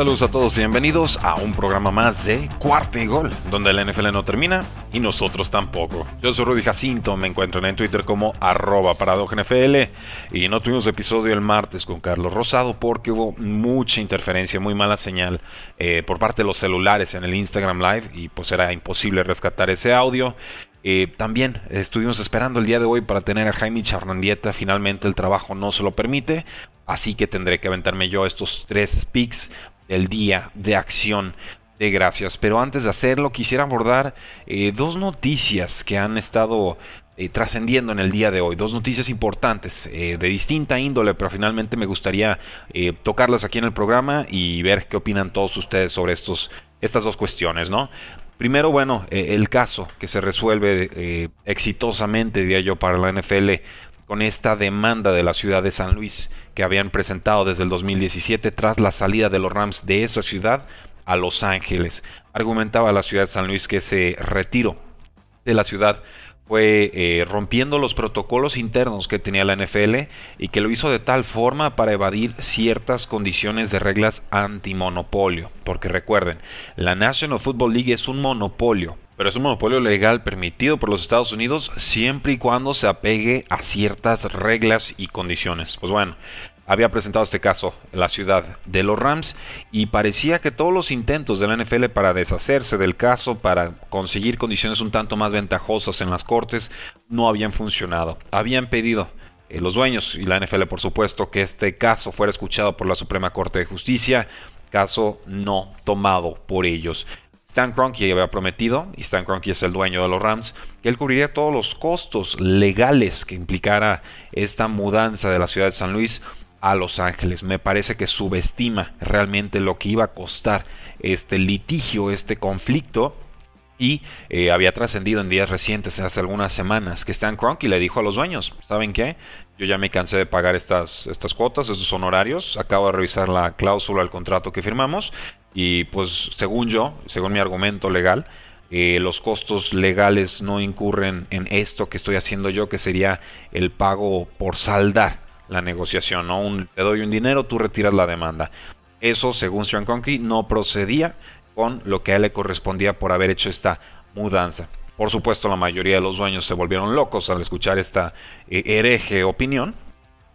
Saludos a todos y bienvenidos a un programa más de Cuarto y Gol, donde el NFL no termina y nosotros tampoco. Yo soy Rudy Jacinto, me encuentran en Twitter como arroba NFL y no tuvimos episodio el martes con Carlos Rosado porque hubo mucha interferencia, muy mala señal eh, por parte de los celulares en el Instagram Live y pues era imposible rescatar ese audio. Eh, también estuvimos esperando el día de hoy para tener a Jaime Charrandieta. Finalmente el trabajo no se lo permite. Así que tendré que aventarme yo estos tres picks el día de acción de gracias. Pero antes de hacerlo, quisiera abordar eh, dos noticias que han estado eh, trascendiendo en el día de hoy. Dos noticias importantes eh, de distinta índole, pero finalmente me gustaría tocarlas aquí en el programa y ver qué opinan todos ustedes sobre estos, estas dos cuestiones, ¿no? Primero, bueno, el caso que se resuelve exitosamente, diría yo, para la NFL con esta demanda de la ciudad de San Luis que habían presentado desde el 2017 tras la salida de los Rams de esa ciudad a Los Ángeles. Argumentaba la ciudad de San Luis que ese retiro de la ciudad fue eh, rompiendo los protocolos internos que tenía la NFL y que lo hizo de tal forma para evadir ciertas condiciones de reglas antimonopolio. Porque recuerden, la National Football League es un monopolio pero es un monopolio legal permitido por los Estados Unidos siempre y cuando se apegue a ciertas reglas y condiciones. Pues bueno, había presentado este caso la ciudad de los Rams y parecía que todos los intentos de la NFL para deshacerse del caso, para conseguir condiciones un tanto más ventajosas en las cortes, no habían funcionado. Habían pedido eh, los dueños y la NFL por supuesto que este caso fuera escuchado por la Suprema Corte de Justicia, caso no tomado por ellos. Stan Kroenke había prometido, y Stan Kroenke es el dueño de los Rams, que él cubriría todos los costos legales que implicara esta mudanza de la ciudad de San Luis a Los Ángeles. Me parece que subestima realmente lo que iba a costar este litigio, este conflicto. Y eh, había trascendido en días recientes, hace algunas semanas, que Stan Kroenke le dijo a los dueños, ¿saben qué? Yo ya me cansé de pagar estas, estas cuotas, estos honorarios. Acabo de revisar la cláusula del contrato que firmamos y pues según yo, según mi argumento legal, eh, los costos legales no incurren en esto que estoy haciendo yo, que sería el pago por saldar la negociación. ¿no? te doy un dinero, tú retiras la demanda. Eso, según Sean Conky, no procedía con lo que a él le correspondía por haber hecho esta mudanza. Por supuesto, la mayoría de los dueños se volvieron locos al escuchar esta eh, hereje opinión,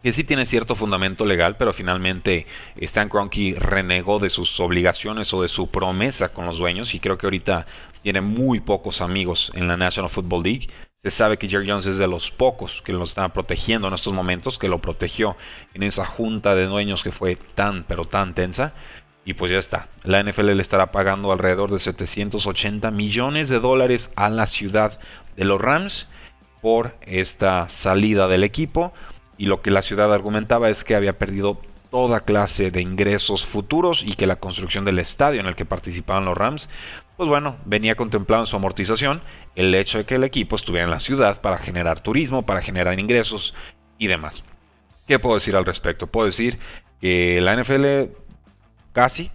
que sí tiene cierto fundamento legal, pero finalmente Stan Kroenke renegó de sus obligaciones o de su promesa con los dueños y creo que ahorita tiene muy pocos amigos en la National Football League. Se sabe que Jerry Jones es de los pocos que lo está protegiendo en estos momentos, que lo protegió en esa junta de dueños que fue tan, pero tan tensa. Y pues ya está. La NFL le estará pagando alrededor de 780 millones de dólares a la ciudad de los Rams por esta salida del equipo y lo que la ciudad argumentaba es que había perdido toda clase de ingresos futuros y que la construcción del estadio en el que participaban los Rams, pues bueno, venía contemplado en su amortización el hecho de que el equipo estuviera en la ciudad para generar turismo, para generar ingresos y demás. ¿Qué puedo decir al respecto? Puedo decir que la NFL casi,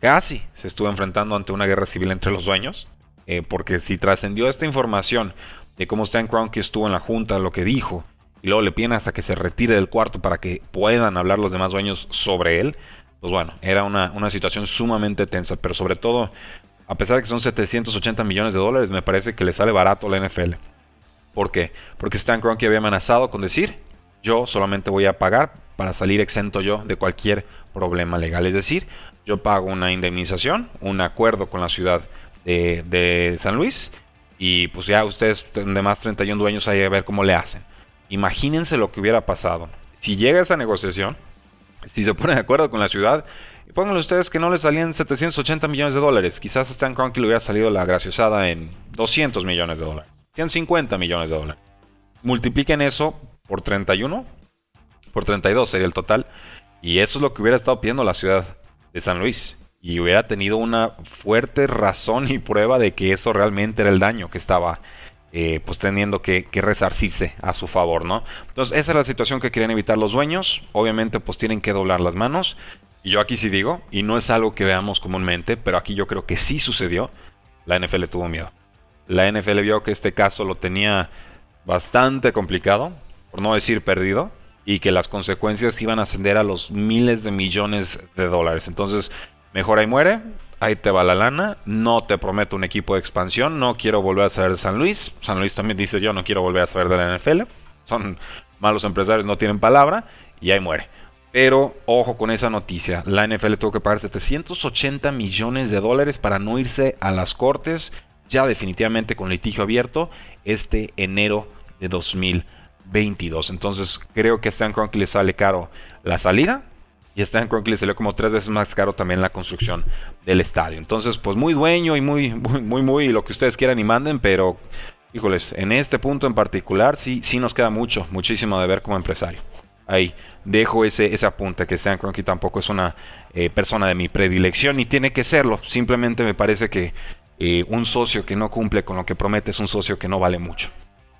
casi se estuvo enfrentando ante una guerra civil entre los dueños, eh, porque si trascendió esta información de cómo Stan Kroenke estuvo en la junta, lo que dijo, y luego le piden hasta que se retire del cuarto para que puedan hablar los demás dueños sobre él, pues bueno, era una, una situación sumamente tensa, pero sobre todo, a pesar de que son 780 millones de dólares, me parece que le sale barato la NFL. ¿Por qué? Porque Stan Kroenke había amenazado con decir, yo solamente voy a pagar para salir exento yo de cualquier problema legal. Es decir, yo pago una indemnización, un acuerdo con la ciudad de, de San Luis y pues ya ustedes, demás 31 dueños, ahí a ver cómo le hacen. Imagínense lo que hubiera pasado. Si llega esa negociación, si se pone de acuerdo con la ciudad, Y pónganle ustedes que no le salían 780 millones de dólares. Quizás a Stan Kroenke le hubiera salido la graciosada en 200 millones de dólares. 150 millones de dólares. Multipliquen eso por 31. Por 32 sería el total. Y eso es lo que hubiera estado pidiendo la ciudad de San Luis. Y hubiera tenido una fuerte razón y prueba de que eso realmente era el daño que estaba eh, pues teniendo que, resarcirse a su favor, ¿no? Entonces esa es la situación que querían evitar los dueños. Obviamente pues tienen que doblar las manos. Y yo aquí sí digo, y no es algo que veamos comúnmente, pero aquí yo creo que sí sucedió, la NFL tuvo miedo. La NFL vio que este caso lo tenía bastante complicado, por no decir perdido, y que las consecuencias iban a ascender a los miles de millones de dólares. Entonces, mejor ahí muere, ahí te va la lana, no te prometo un equipo de expansión, no quiero volver a saber de San Luis. San Luis también dice yo no quiero volver a saber de la NFL. Son malos empresarios, no tienen palabra y ahí muere. Pero ojo con esa noticia, la NFL tuvo que pagar 780 millones de dólares para no irse a las cortes ya definitivamente con litigio abierto este enero de 2022. Entonces creo que a Stan Kroenke le sale caro la salida y a Stan Kroenke le salió como tres veces más caro también la construcción del estadio. Entonces, pues muy dueño y muy, muy, muy, muy lo que ustedes quieran y manden, pero híjoles, en este punto en particular sí, sí nos queda mucho, muchísimo de ver como empresario. Ahí dejo ese, ese apunte que Stan Kroenke tampoco es una eh, persona de mi predilección y tiene que serlo. Simplemente me parece que eh, un socio que no cumple con lo que promete es un socio que no vale mucho.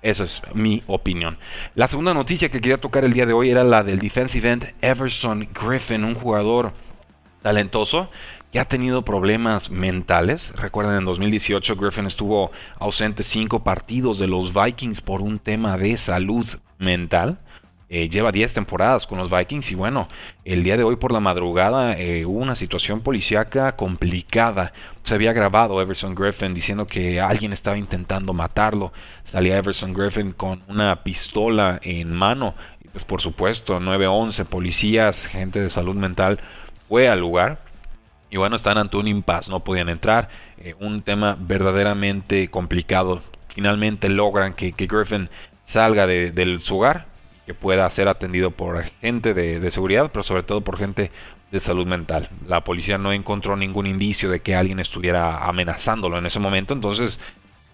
Esa es mi opinión. La segunda noticia que quería tocar el día de hoy era la del defensive end Everson Griffin, un jugador talentoso que ha tenido problemas mentales. Recuerden, en 2018 Griffin estuvo ausente cinco partidos de los Vikings por un tema de salud mental. Eh, lleva 10 temporadas con los Vikings y bueno, el día de hoy por la madrugada eh, hubo una situación policíaca complicada. Se había grabado Everson Griffin diciendo que alguien estaba intentando matarlo. Salía Everson Griffin con una pistola en mano. Y pues por supuesto, 911 policías, gente de salud mental fue al lugar. Y bueno, están ante un impasse, no podían entrar. Eh, un tema verdaderamente complicado. Finalmente logran que, Griffin salga de, de su hogar que pueda ser atendido por gente de, seguridad, pero sobre todo por gente de salud mental. La policía no encontró ningún indicio de que alguien estuviera amenazándolo en ese momento, entonces,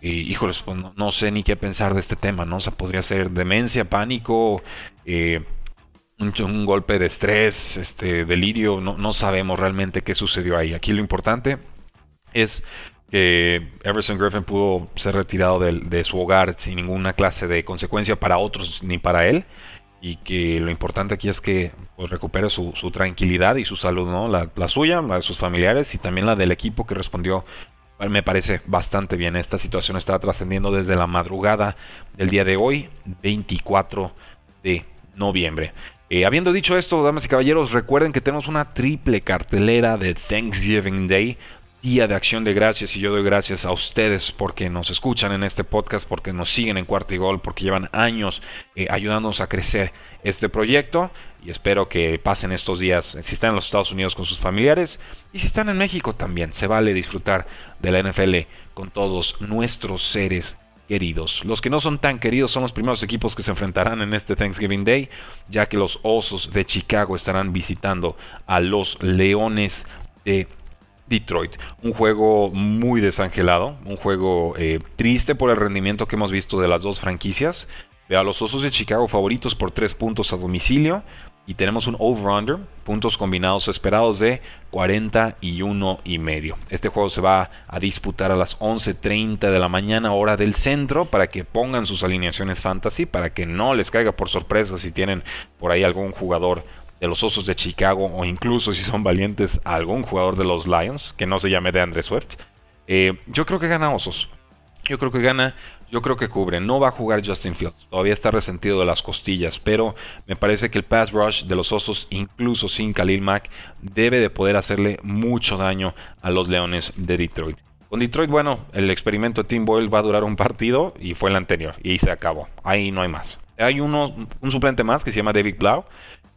híjoles, pues no, sé ni qué pensar de este tema, ¿no? O sea, podría ser demencia, pánico, eh, un, golpe de estrés, este, delirio, no, no sabemos realmente qué sucedió ahí. Aquí lo importante es que Everson Griffin pudo ser retirado de, su hogar sin ninguna clase de consecuencia para otros ni para él. Y que lo importante aquí es que pues, recupere su, tranquilidad y su salud, ¿no? La, suya, la de sus familiares y también la del equipo que respondió. Me parece bastante bien. Esta situación está trascendiendo desde la madrugada del día de hoy, 24 de noviembre. Eh, habiendo dicho esto, damas y caballeros, recuerden que tenemos una triple cartelera de Thanksgiving Day día de acción de gracias y yo doy gracias a ustedes porque nos escuchan en este podcast, porque nos siguen en Cuarto y Gol, porque llevan años eh, ayudándonos a crecer este proyecto y espero que pasen estos días si están en los Estados Unidos con sus familiares y si están en México también. Se vale disfrutar de la NFL con todos nuestros seres queridos. Los que no son tan queridos son los primeros equipos que se enfrentarán en este Thanksgiving Day, ya que los Osos de Chicago estarán visitando a los Leones de Detroit. Un juego muy desangelado, un juego eh, triste por el rendimiento que hemos visto de las dos franquicias. Veo a los Osos de Chicago favoritos por 3 puntos a domicilio. Y tenemos un over-under, puntos combinados esperados de 41 y medio. Este juego se va a disputar a las 11.30 de la mañana hora del centro para que pongan sus alineaciones fantasy, para que no les caiga por sorpresa si tienen por ahí algún jugador de los Osos de Chicago o incluso si son valientes algún jugador de los Lions que no se llame de Andre Swift. Eh, yo creo que gana Osos. Yo creo que gana, yo creo que cubre. No va a jugar Justin Fields. Todavía está resentido de las costillas, pero me parece que el pass rush de los Osos, incluso sin Khalil Mack, debe de poder hacerle mucho daño a los Leones de Detroit. Con Detroit, bueno, el experimento de Tim Boyle va a durar un partido y fue el anterior y se acabó. Ahí no hay más. Hay uno, un suplente más que se llama David Blau,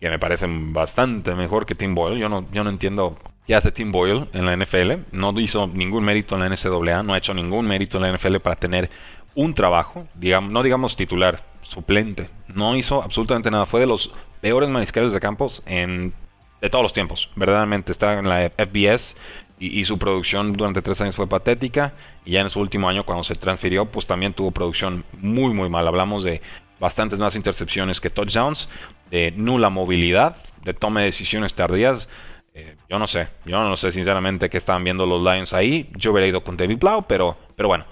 que me parecen bastante mejor que Tim Boyle. Yo no, yo no entiendo qué hace Tim Boyle en la NFL. No hizo ningún mérito en la NCAA, no ha hecho ningún mérito en la NFL para tener un trabajo, no digamos titular, suplente. No hizo absolutamente nada. Fue de los peores mariscales de campos en de todos los tiempos. Verdaderamente está en la FBS y, su producción durante tres años fue patética. Y ya en su último año, cuando se transfirió, pues también tuvo producción muy, muy mal. Hablamos de bastantes más intercepciones que touchdowns, de nula movilidad, de toma de decisiones tardías. Eh, yo no sé, yo no sé sinceramente qué estaban viendo los Lions ahí. Yo hubiera ido con David Blau, pero, pero bueno,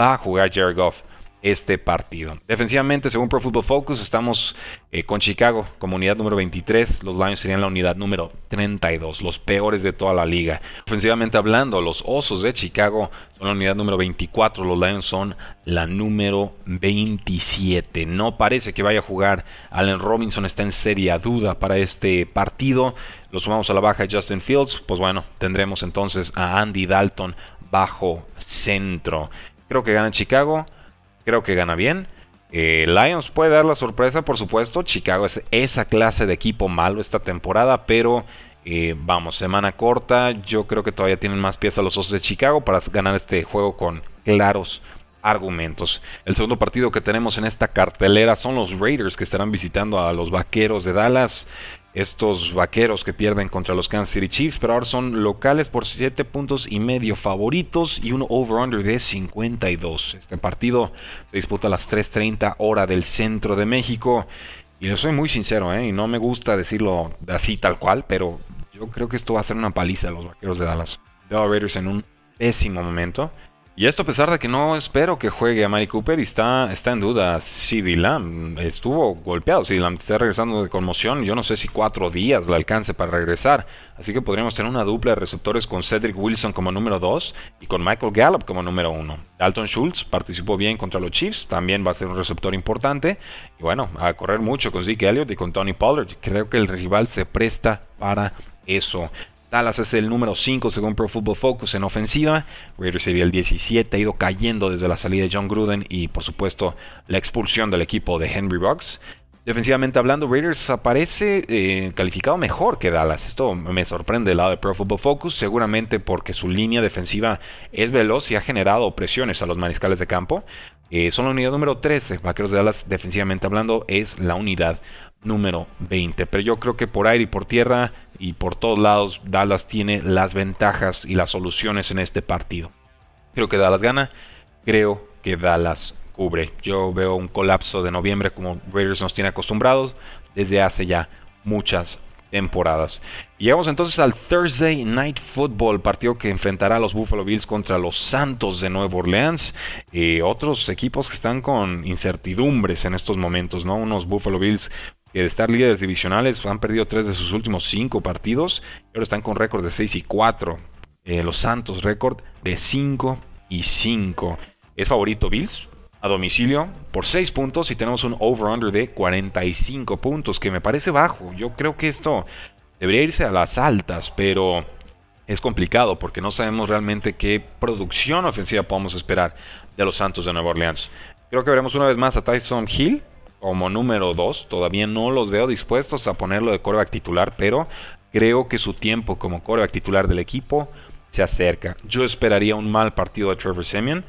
va a jugar Jared Goff este partido. Defensivamente, según Pro Football Focus, estamos eh, con Chicago como unidad número 23. Los Lions serían la unidad número 32, los peores de toda la liga. Ofensivamente hablando, los Osos de Chicago son la unidad número 24. Los Lions son la número 27. No parece que vaya a jugar. Allen Robinson está en seria duda para este partido. Lo sumamos a la baja de Justin Fields. Pues bueno, tendremos entonces a Andy Dalton bajo centro. Creo que gana Chicago creo que gana bien. Eh, Lions puede dar la sorpresa, por supuesto. Chicago es esa clase de equipo malo esta temporada, pero eh, vamos, semana corta. Yo creo que todavía tienen más piezas los Osos de Chicago para ganar este juego con claros argumentos. El segundo partido que tenemos en esta cartelera son los Raiders que estarán visitando a los Vaqueros de Dallas estos vaqueros que pierden contra los Kansas City Chiefs, pero ahora son locales por 7 puntos y medio favoritos y un over-under de 52. Este partido se disputa a las 3.30 hora del centro de México. Y les soy muy sincero, ¿eh? y no me gusta decirlo así tal cual, pero yo creo que esto va a ser una paliza a los vaqueros de Dallas. A Raiders en un pésimo momento. Y esto a pesar de que no espero que juegue a Mari Cooper y está, está en duda CD Lamb. Estuvo golpeado, CD Lamb está regresando de conmoción. Yo no sé si cuatro días le alcance para regresar. Así que podríamos tener una dupla de receptores con Cedric Wilson como número 2 y con Michael Gallup como número 1. Dalton Schultz participó bien contra los Chiefs, también va a ser un receptor importante. Y bueno, a correr mucho con Zeke Elliott y con Tony Pollard. Creo que el rival se presta para eso. Dallas es el número 5 según Pro Football Focus en ofensiva. Raiders sería el 17, ha ido cayendo desde la salida de John Gruden y por supuesto la expulsión del equipo de Henry Ruggs. Defensivamente hablando, Raiders aparece eh, calificado mejor que Dallas. Esto me sorprende del lado de Pro Football Focus, seguramente porque su línea defensiva es veloz y ha generado presiones a los mariscales de campo. Eh, son la unidad número 13. Vaqueros de Dallas, defensivamente hablando, es la unidad número 20. Pero yo creo que por aire y por tierra y por todos lados Dallas tiene las ventajas y las soluciones en este partido. Creo que Dallas gana, creo que Dallas cubre. Yo veo un colapso de noviembre como Raiders nos tiene acostumbrados desde hace ya muchas temporadas. Llegamos entonces al Thursday Night Football, partido que enfrentará a los Buffalo Bills contra los Santos de Nueva Orleans. y otros equipos que están con incertidumbres en estos momentos, ¿no? Unos Buffalo Bills que de estar líderes divisionales han perdido tres de sus últimos cinco partidos ahora están con récord de 6 y 4. Eh, los Santos récord de 5 y 5. Es favorito Bills a domicilio por 6 puntos y tenemos un over-under de 45 puntos que me parece bajo. Yo creo que esto debería irse a las altas, pero es complicado porque no sabemos realmente qué producción ofensiva podemos esperar de los Santos de Nueva Orleans. Creo que veremos una vez más a Tyson Hill como número 2. Todavía no los veo dispuestos a ponerlo de coreback titular, pero creo que su tiempo como coreback titular del equipo se acerca. Yo esperaría un mal partido de Trevor Simeon.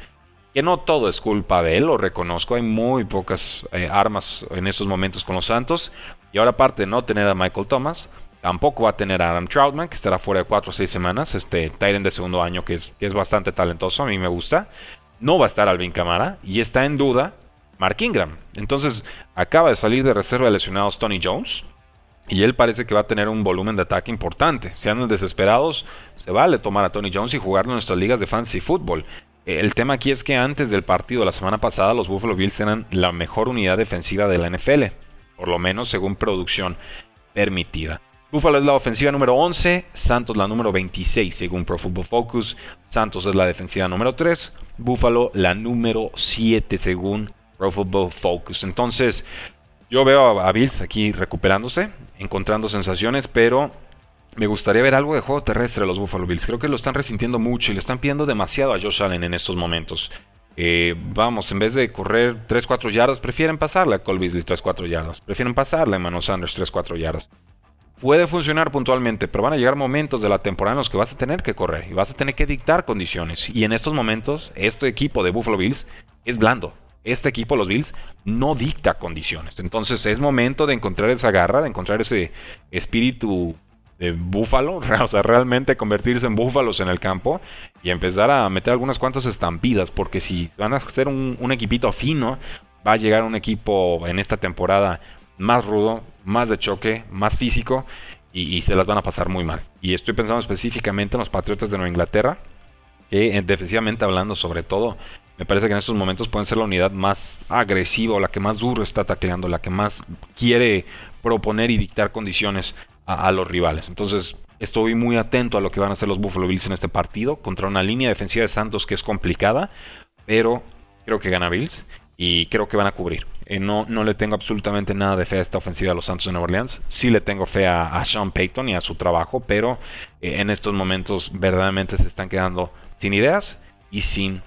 Que no todo es culpa de él, lo reconozco. Hay muy pocas eh, armas en estos momentos con los Santos. Y ahora, aparte de no tener a Michael Thomas, tampoco va a tener a Adam Troutman, que estará fuera de 4 o 6 semanas. Este Tyrant de segundo año, que es, que es bastante talentoso, a mí me gusta. No va a estar Alvin Camara y está en duda Mark Ingram. Entonces, acaba de salir de reserva de lesionados Tony Jones. Y él parece que va a tener un volumen de ataque importante. Si andan desesperados, se vale tomar a Tony Jones y jugarlo en nuestras ligas de fantasy fútbol. El tema aquí es que antes del partido la semana pasada, los Buffalo Bills eran la mejor unidad defensiva de la NFL. Por lo menos según producción permitida. Buffalo es la ofensiva número 11, Santos la número 26 según Pro Football Focus, Santos es la defensiva número 3, Buffalo la número 7 según Football Focus. Entonces, yo veo a, Bills aquí recuperándose, encontrando sensaciones, pero me gustaría ver algo de juego terrestre de los Buffalo Bills. Creo que lo están resintiendo mucho y le están pidiendo demasiado a Josh Allen en estos momentos. Eh, vamos, en vez de correr 3-4 yardas, prefieren pasarle a Cole Beasley 3-4 yardas. Prefieren pasarle a Emmanuel Sanders 3-4 yardas. Puede funcionar puntualmente, pero van a llegar momentos de la temporada en los que vas a tener que correr y vas a tener que dictar condiciones. Y en estos momentos, este equipo de Buffalo Bills es blando este equipo, los Bills, no dicta condiciones. Entonces es momento de encontrar esa garra, de encontrar ese espíritu búfalo, o sea, realmente convertirse en búfalos en el campo y empezar a meter algunas cuantas estampidas, porque si van a hacer un, equipito fino, va a llegar un equipo en esta temporada más rudo, más de choque, más físico y, se las van a pasar muy mal. Y estoy pensando específicamente en los Patriotas de Nueva Inglaterra, que eh, defensivamente hablando sobre todo, me parece que en estos momentos pueden ser la unidad más agresiva o la que más duro está tacleando, la que más quiere proponer y dictar condiciones a, los rivales. Entonces, estoy muy atento a lo que van a hacer los Buffalo Bills en este partido contra una línea defensiva de Santos que es complicada, pero creo que gana Bills y creo que van a cubrir. Eh, no, no le tengo absolutamente nada de fe a esta ofensiva de los Santos de Nueva Orleans. Sí le tengo fe a, Sean Payton y a su trabajo, pero eh, en estos momentos verdaderamente se están quedando sin ideas y sin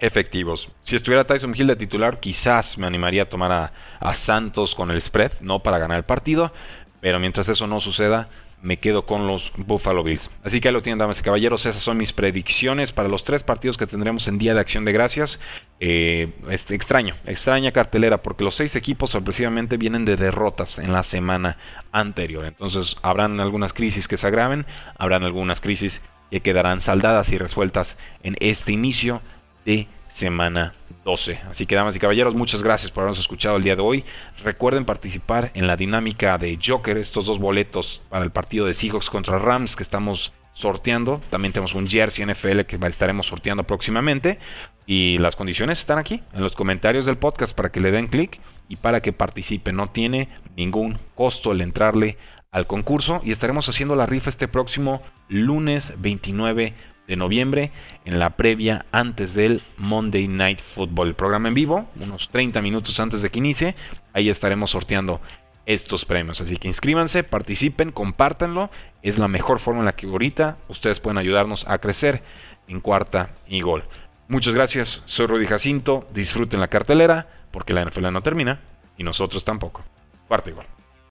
efectivos. Si estuviera Tyson Hill de titular, quizás me animaría a tomar a, Santos con el spread, no para ganar el partido, pero mientras eso no suceda, me quedo con los Buffalo Bills. Así que ahí lo tienen, damas y caballeros. Esas son mis predicciones para los tres partidos que tendremos en Día de Acción de Gracias. Eh, este, extraño, extraña cartelera, porque los seis equipos sorpresivamente vienen de derrotas en la semana anterior. Entonces, habrán algunas crisis que se agraven, habrán algunas crisis que quedarán saldadas y resueltas en este inicio de semana 12. Así que damas y caballeros, muchas gracias por habernos escuchado el día de hoy. Recuerden participar en la dinámica de Joker, estos dos boletos para el partido de Seahawks contra Rams que estamos sorteando. También tenemos un jersey NFL que estaremos sorteando próximamente. Y las condiciones están aquí en los comentarios del podcast para que le den clic y para que participen. No tiene ningún costo el entrarle al concurso y estaremos haciendo la rifa este próximo lunes 29 de noviembre en la previa antes del Monday Night Football, el programa en vivo, unos 30 minutos antes de que inicie. Ahí estaremos sorteando estos premios. Así que inscríbanse, participen, compártanlo. Es la mejor forma en la que ahorita ustedes pueden ayudarnos a crecer en cuarta y gol. Muchas gracias, soy Rudy Jacinto. Disfruten la cartelera porque la NFL no termina y nosotros tampoco. Cuarta y gol.